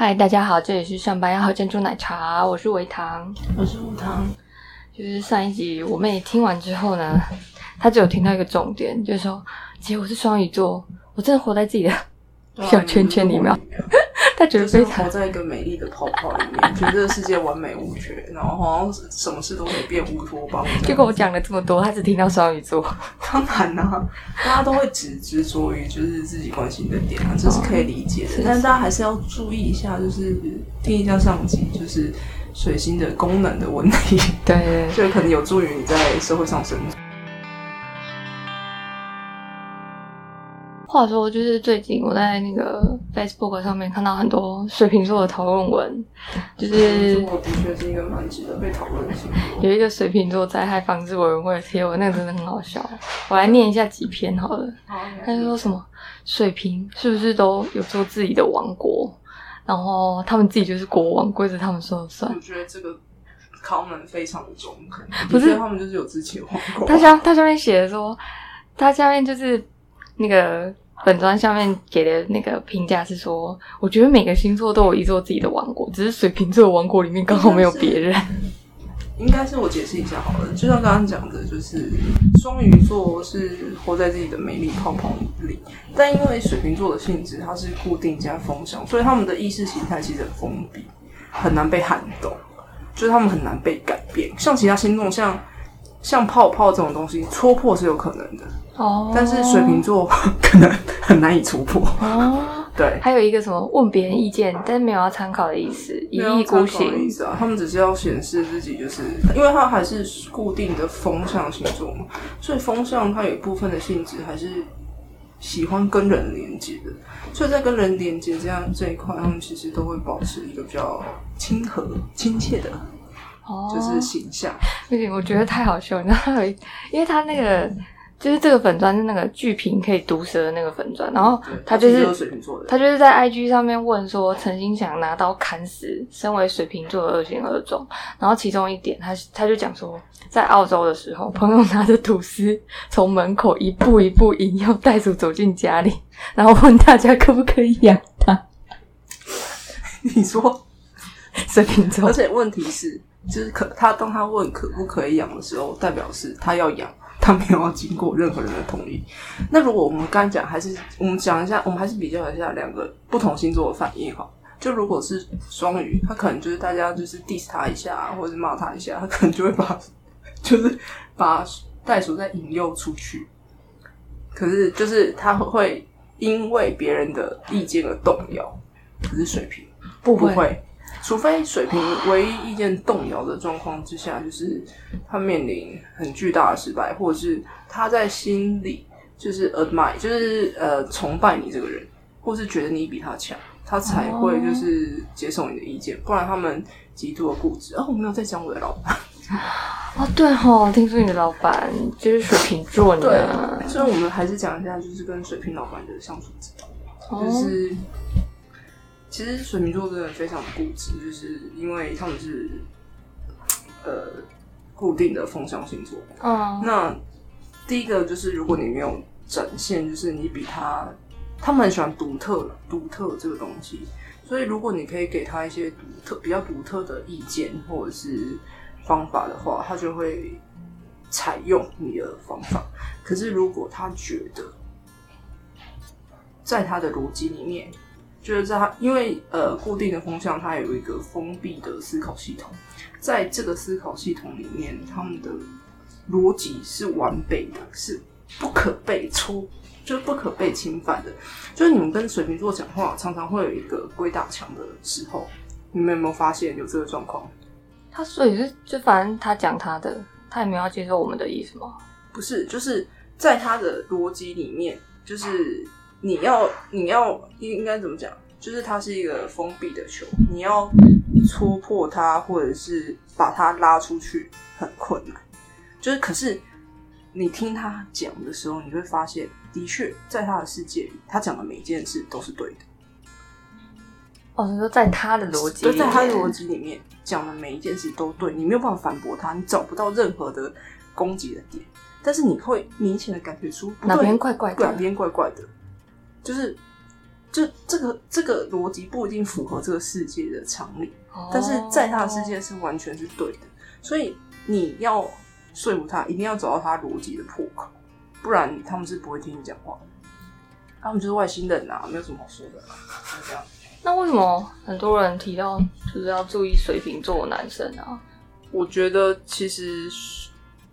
嗨，大家好，这里是上班要喝珍珠奶茶，我是维糖。我是无糖，就是上一集我妹听完之后呢，她只有听到一个重点，就是说，姐我是双鱼座，我真的活在自己的小圈圈里面，她觉得就是非常活在一个美丽的泡泡里面，觉得这个世界完美无缺，然后好像什么事都可以变乌托邦。结果我讲了这么多，他只听到双鱼座。当然啦、大家都会只执着于就是自己关心的点啊，这是可以理解的。但是大家还是要注意一下，就是听一下上集，就是水星的功能的问题，对对对，就可能有助于你在社会上生存。话说，就是最近我在那个 Facebook 上面看到很多水瓶座的讨论文，就是的确是一个蛮值得被讨论的星座。有一个水瓶座灾害防治委员会的贴文，那个真的很好笑。我来念一下几篇好了。他就说什么水瓶是不是都有做自己的王国，然后他们自己就是国王，规则他们说了算我。觉得这个 comment 非常的中肯，不是他们就是有自己的皇国。他下他下面写的说，他下面就是那个本专下面给的那个评价是说，我觉得每个星座都有一座自己的王国，只是水瓶座王国里面刚好没有别人。应该是我解释一下好了，就像刚刚讲的，就是双鱼座是活在自己的美丽泡泡里，但因为水瓶座的性质它是固定加风向，所以他们的意识形态其实很封闭，很难被撼动，就是他们很难被改变。像其他星座，像像泡泡这种东西，戳破是有可能的，哦但是水瓶座 可能很难以戳破。哦，对，还有一个什么问别人意见，但是没有要参考的意思，一意孤没有参考的意。思啊，他们只是要显示自己，就是因为它还是固定的风向星座嘛，所以风向它有一部分的性质还是喜欢跟人连接的，所以在跟人连接这样这一块，他们其实都会保持一个比较亲和、亲切的，哦，就是形象。不行，我觉得太好笑。你知道他有一，因为他那个就是这个粉砖是那个剧评可以毒舌的那个粉砖，然后他就是他就是在 IG 上面问说，曾经想拿刀砍死身为水瓶座的恶行恶种，然后其中一点，他他就讲说，在澳洲的时候，朋友拿着吐司从门口一步一步引诱袋鼠走进家里，然后问大家可不可以养它。你说，水瓶座而且问题是，就是可他当他问可不可以养的时候，代表是他要养，他没有经过任何人的同意。那如果我们刚才讲，还是我们讲一下，我们还是比较一下两个不同星座的反应哈。就如果是双鱼，他可能就是大家就是 diss 他一下，或者是骂他一下，他可能就会把就是把袋鼠再引诱出去。可是就是他会因为别人的意见而动摇，可是水瓶不，不会，除非水平唯一意见动摇的状况之下，就是他面临很巨大的失败，或者是他在心里就是 admire，就是呃崇拜你这个人，或是觉得你比他强，他才会就是接受你的意见，不然他们极度的固执。哦，我没有在讲我的老板，哦对哦，听说你的老板就是水瓶座呢，所以我们还是讲一下，就是跟水瓶老板的相处之道。哦就是其实水瓶座真的非常固执，就是因为他们是呃固定的风向星座。嗯那第一个就是，如果你没有展现，就是你比他，他们很喜欢独特、独特这个东西。所以，如果你可以给他一些独特、比较独特的意见或者是方法的话，他就会采用你的方法。可是，如果他觉得在他的逻辑里面，就是在他因为呃固定的风向，它有一个封闭的思考系统，在这个思考系统里面，他们的逻辑是完备的，是不可被戳，就是不可被侵犯的。就是你们跟水瓶座讲话，常常会有一个鬼打墙的时候，你们有没有发现有这个状况？他所以是就反正他讲他的，他也没有要接受我们的意思吗？不是，就是在他的逻辑里面，就是你要你要应应该怎么讲？就是它是一个封闭的球，你要戳破它，或者是把它拉出去，很困难。就是可是你听他讲的时候，你会发现，的确在他的世界里，他讲的每一件事都是对的。哦，你说在他的逻辑就里面，在他的逻辑里面讲的每一件事都对，你没有办法反驳他，你找不到任何的攻击的点，但是你会明显的感觉出哪边怪怪的哪边怪怪的，就是就这个这个逻辑不一定符合这个世界的常理，哦但是在他的世界是完全是对的，所以你要说服他，一定要找到他逻辑的破口，不然他们是不会听你讲话的。他们就是外星人啊，没有什么好说的啦，就这样。那为什么很多人提到就是要注意水瓶座的男生啊？我觉得其实是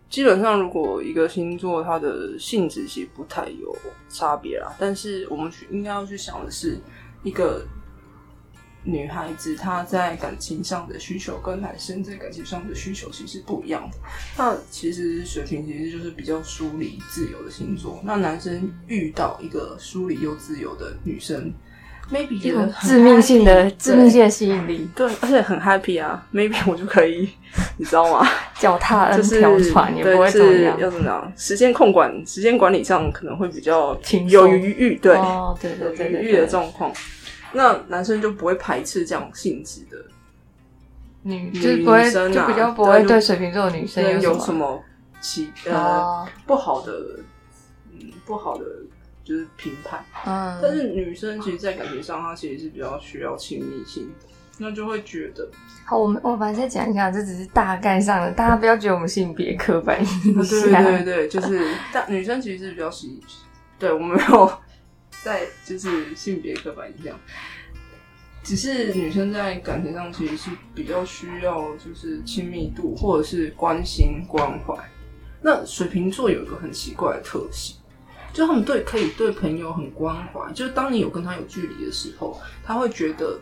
基本上，如果一个星座它的性质其实不太有差别啦，但是我们去应该要去想的是，一个女孩子她在感情上的需求跟男生在感情上的需求其实不一样的。那其实水瓶其实就是比较疏离自由的星座，那男生遇到一个疏离又自由的女生，maybe 一觉得很种致命性的致命性的吸引力，对，而且很 happy 啊，maybe 我就可以，你知道吗？脚踏 N 就是条船也不会怎么样。要怎么样？时间控管、时间管理上可能会比较有余裕，对，哦，对对有余裕的，状况。那男生就不会排斥这样性质的女女就是不会，生啊就比较不会对水瓶座的女生有什什么其呃哦，不好的，嗯，不好的就是评判。嗯，但是女生其实，在感情上，她其实是比较需要亲密性的，那就会觉得，好，我们我们再讲一下，这只是大概上的，大家不要觉得我们性别刻板印 对象。对对，就是 大女生其实是比较喜，对我们没有在就是性别刻板印象，只是女生在感情上其实是比较需要就是亲密度或者是关心关怀。那水瓶座有一个很奇怪的特性，就他们对可以对朋友很关怀，就是当你有跟他有距离的时候，他会觉得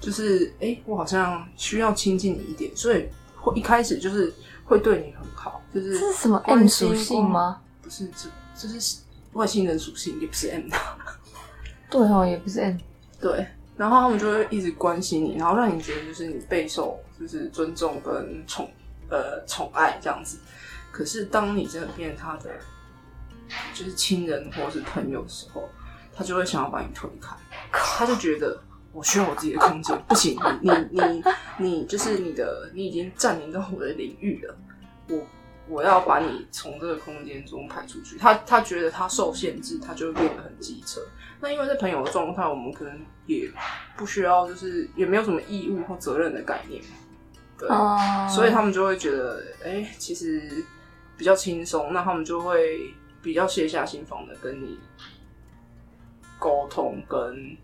就是哎、诶我好像需要亲近你一点，所以会一开始就是会对你很好，就是这是什么关 M 属性吗？不是，这这是外星人属性，也不是 M 的。对哦，也不是 M。对，然后他们就会一直关心你，然后让你觉得就是你备受就是尊重跟宠呃宠爱这样子。可是当你真的变他的就是亲人或是朋友的时候，他就会想要把你推开，他就觉得我需要我自己的空间，不行，你你你你就是你的你已经占领到我的领域了，我我要把你从这个空间中排出去。他他觉得他受限制，他就会变得很机车。那因为在朋友的状态，我们可能也不需要，就是也没有什么义务或责任的概念嘛，对，哦，所以他们就会觉得，哎、其实比较轻松，那他们就会比较卸下心防的跟你沟通，跟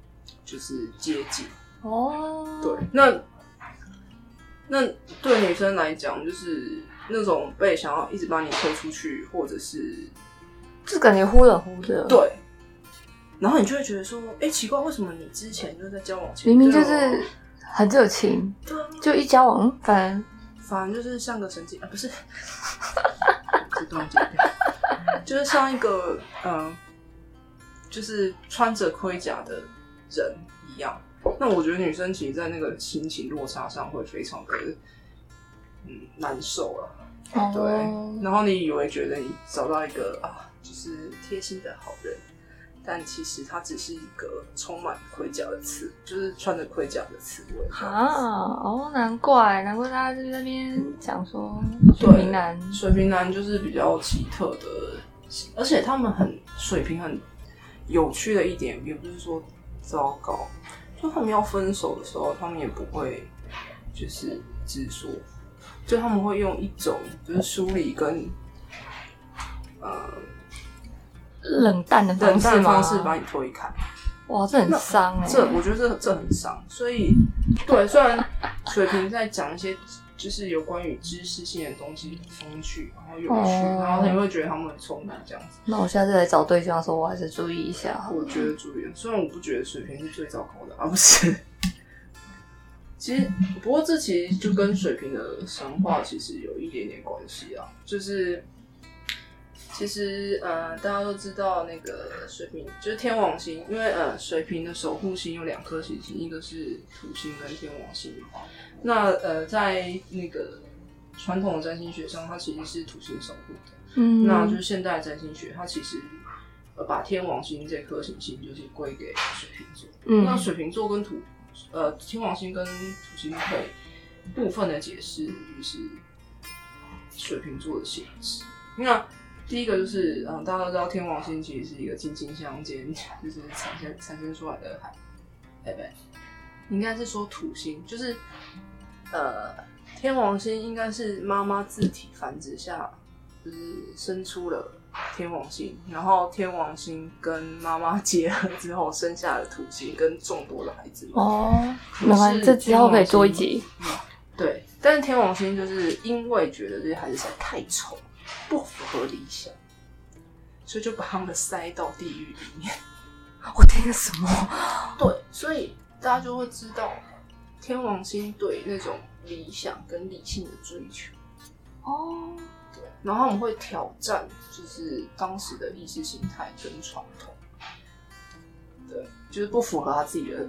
就是接近。哦，对，那那对女生来讲，就是那种被想要一直把你推出去，或者是就感觉忽冷忽热。，对，然后你就会觉得说，哎、奇怪，为什么你之前就在交往前明明就是很热情，就一交往，嗯反正反正就是像个神经啊，不是，自动剪掉，就是像一个嗯、呃就是穿着盔甲的人一样。那我觉得女生其实，在那个心情落差上会非常的嗯难受了。对，哦，然后你以为觉得你找到一个啊，就是贴心的好人，但其实他只是一个充满盔甲的刺，就是穿着盔甲的刺猬。啊，哦，难怪，难怪大家就在那边讲说水对瓶男，水瓶男就是比较奇特的，而且他们很水平很有趣的一点，也不是说糟糕，就他们要分手的时候，他们也不会就是直说，就他们会用一种就是梳理跟呃冷淡的冷淡的方式吗？方式把你推开。哇，这很伤哎、这我觉得这这很伤，所以对，虽然水瓶在讲一些就是有关于知识性的东西，风趣，然后有趣，哦然后你会觉得他们很聪明这样子。那我下次来找对象的时候，我还是注意一下。我觉得注意，虽然我不觉得水瓶是最糟糕的啊，不是。其实，不过这其实就跟水瓶的神话其实有一点点关系啊，就是其实呃，大家都知道那个水瓶就是天王星，因为呃，水瓶的守护星有两颗行星，一个是土星跟天王星。那呃，在那个传统的占星学上，它其实是土星守护的。嗯，那就是现代占星学，它其实呃把天王星这颗行星就是归给水瓶座。嗯那水瓶座跟土呃天王星跟土星可以部分的解释就是水瓶座的性质。那第一个就是，嗯，大家都知道天王星其实是一个近亲相间，就是产生产生出来的海，哎不对，应该是说土星，就是呃，天王星应该是妈妈自体繁殖下，就是生出了天王星，然后天王星跟妈妈结合之后生下了土星跟众多的孩子们。哦，没关系，这之后可以做一集。对，但是天王星就是因为觉得这些孩子实在太丑，不符合理想，所以就把他们塞到地狱里面。我听了什么？对，所以大家就会知道天王星对那种理想跟理性的追求。哦，对，然后我们会挑战，就是当时的意识形态跟传统。对，就是不符合他自己的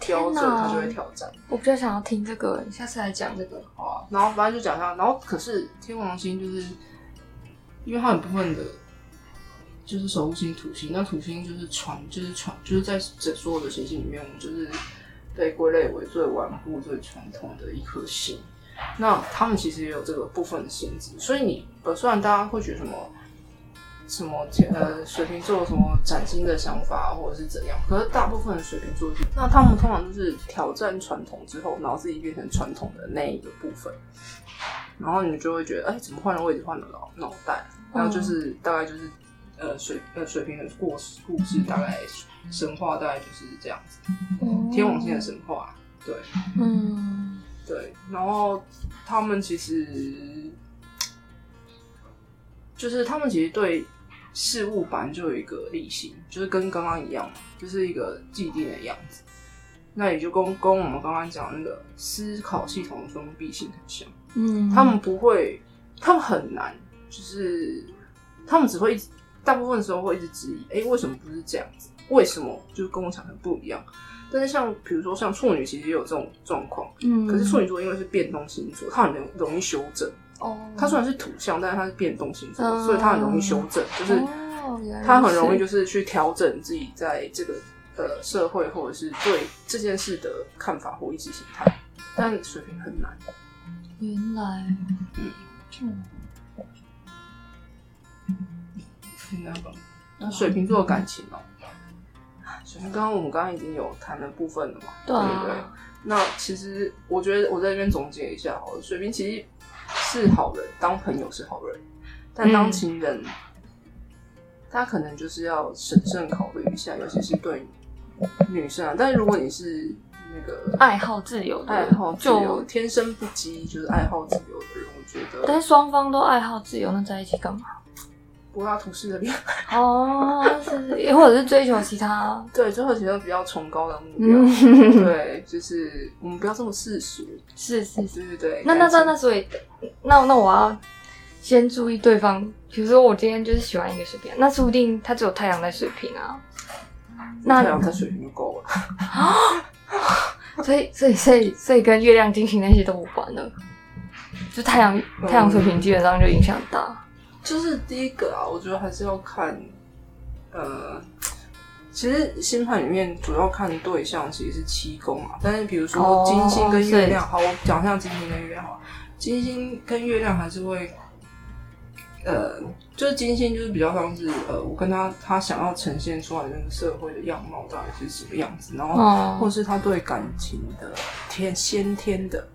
标准，他就会挑战。我比较想要听这个，你下次来讲这个。好啊，然后反正就讲一下，然后可是天王星就是，因为它有部分的，就是守护星土星，那土星就是传，就是传，就是在这所有的行星里面，我们就是被归类为最顽固、最传统的一颗星。那他们其实也有这个部分的性质，所以你呃，虽然大家会觉得什么什么天呃水瓶座有什么崭新的想法或者是怎样，可是大部分的水瓶座就，那他们通常就是挑战传统之后，然后自己变成传统的那一个部分，然后你就会觉得，哎、怎么换了位置换了脑脑袋？然后就是、大概就是呃水呃水瓶的故事故事，大概神话大概就是这样子，天王星的神话，对。嗯，对，然后他们其实就是他们其实对事物本来就有一个例行，就是跟刚刚一样嘛，就是一个既定的样子。那也就跟跟我们刚刚讲的那个思考系统的封闭性很像，嗯，他们不会，他们很难，就是他们只会一直，大部分的时候会一直质疑，哎、为什么不是这样子？为什么就是跟我想的不一样？但是像比如说像处女，其实也有这种状况，嗯，可是处女座因为是变动星座，它很容容易修正。哦，它虽然是土象，但是它是变动星座，嗯所以它很容易修正，就是它很容易就是去调整自己在这个呃社会或者是对这件事的看法或意识形态。但水瓶很难，原来，嗯？那水瓶座的感情哦、水瓶刚刚我们刚刚已经有谈了部分了嘛，对对？那其实我觉得我在这边总结一下好了，水瓶其实是好人，当朋友是好人，但当嗯情人，他可能就是要审慎考虑一下，尤其是对女生啊。但是如果你是那个爱好自由的，爱好自由、就，天生不羁，就是爱好自由的人，我觉得但是双方都爱好自由，那在一起干嘛？柏拉图式的恋爱，哦，是，或者是追求其他，对，追求其他比较崇高的目标。嗯，对，就是我们不要这么世俗，是是是。对对对。那那那那所以，那那我要先注意对方，比如说我今天就是喜欢一个水瓶，那说不定他只有太阳在水瓶啊。那太阳在水瓶就够了。所以所以所以所以跟月亮、金星那些都无关了，就太阳太阳水平基本上就影响很大。就是第一个啊，我觉得还是要看，呃，其实星盘里面主要看对象其实是七宫嘛，但是比如说哦金星跟月亮，是好，我讲一下金星跟月亮好了。金星跟月亮还是会，呃，就是金星就是比较像是呃，我跟他他想要呈现出来的那个社会的样貌到底是什么样子，然后哦或是他对感情的天先天的，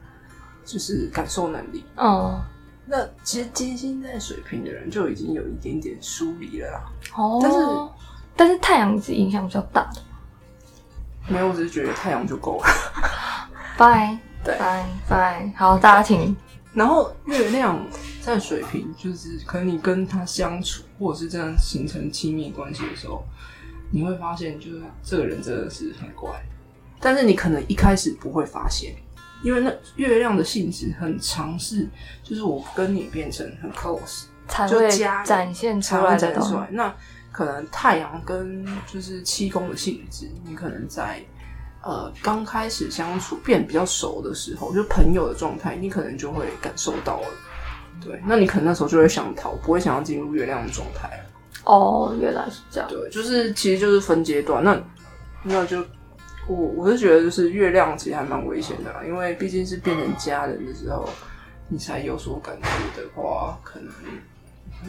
就是感受能力。嗯，那其实金星在水瓶的人就已经有一点点疏离了啦。哦，但是但是太阳是影响比较大的。没有，我只是觉得太阳就够了。拜对拜拜，好，大家请。然后月亮在水瓶，就是可能你跟他相处，或者是这样形成亲密关系的时候，你会发现，就是这个人真的是很怪。但是你可能一开始不会发现，因为那月亮的性质很强势，就是我跟你变成很 close，才会就加展现出来的。展现出来。那可能太阳跟就是七宫的性质，你可能在呃刚开始相处变比较熟的时候，就朋友的状态，你可能就会感受到了。对，那你可能那时候就会想逃，不会想要进入月亮的状态。哦，原来是这样。对，就是其实就是分阶段。那那就我我是觉得，就是月亮其实还蛮危险的啦，因为毕竟是变成家人的时候，你才有所感觉的话，可能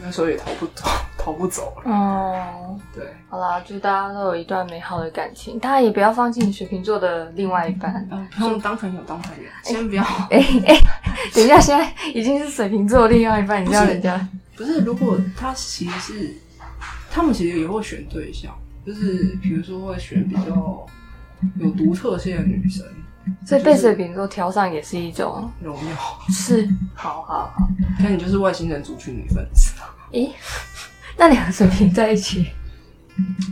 那时候也逃不逃，逃不走了。哦，对，好啦，祝大家都有一段美好的感情，大家也不要放弃你水瓶座的另外一半。嗯，不用当朋友，当朋友，先不要。哎哎、等一下，现在已经是水瓶座的另外一半，你知道人家不是，如果他其实是，他们其实也会选对象，就是比如说会选比较有独特性的女生，所以被水瓶座挑上也是一种荣耀。是，好好好。那你就是外星人族群的一份子。咦，那你和水瓶在一起，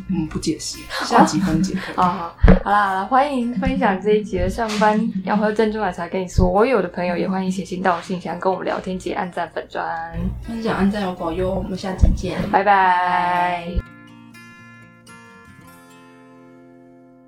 嗯，不解释，下集分解。好好好啦好啦，欢迎分享这一集的上班要喝珍珠奶茶给你所有的朋友，也欢迎写信到我信箱跟我们聊天及按赞粉砖，分享、按赞、有保佑，我们下集见。拜拜。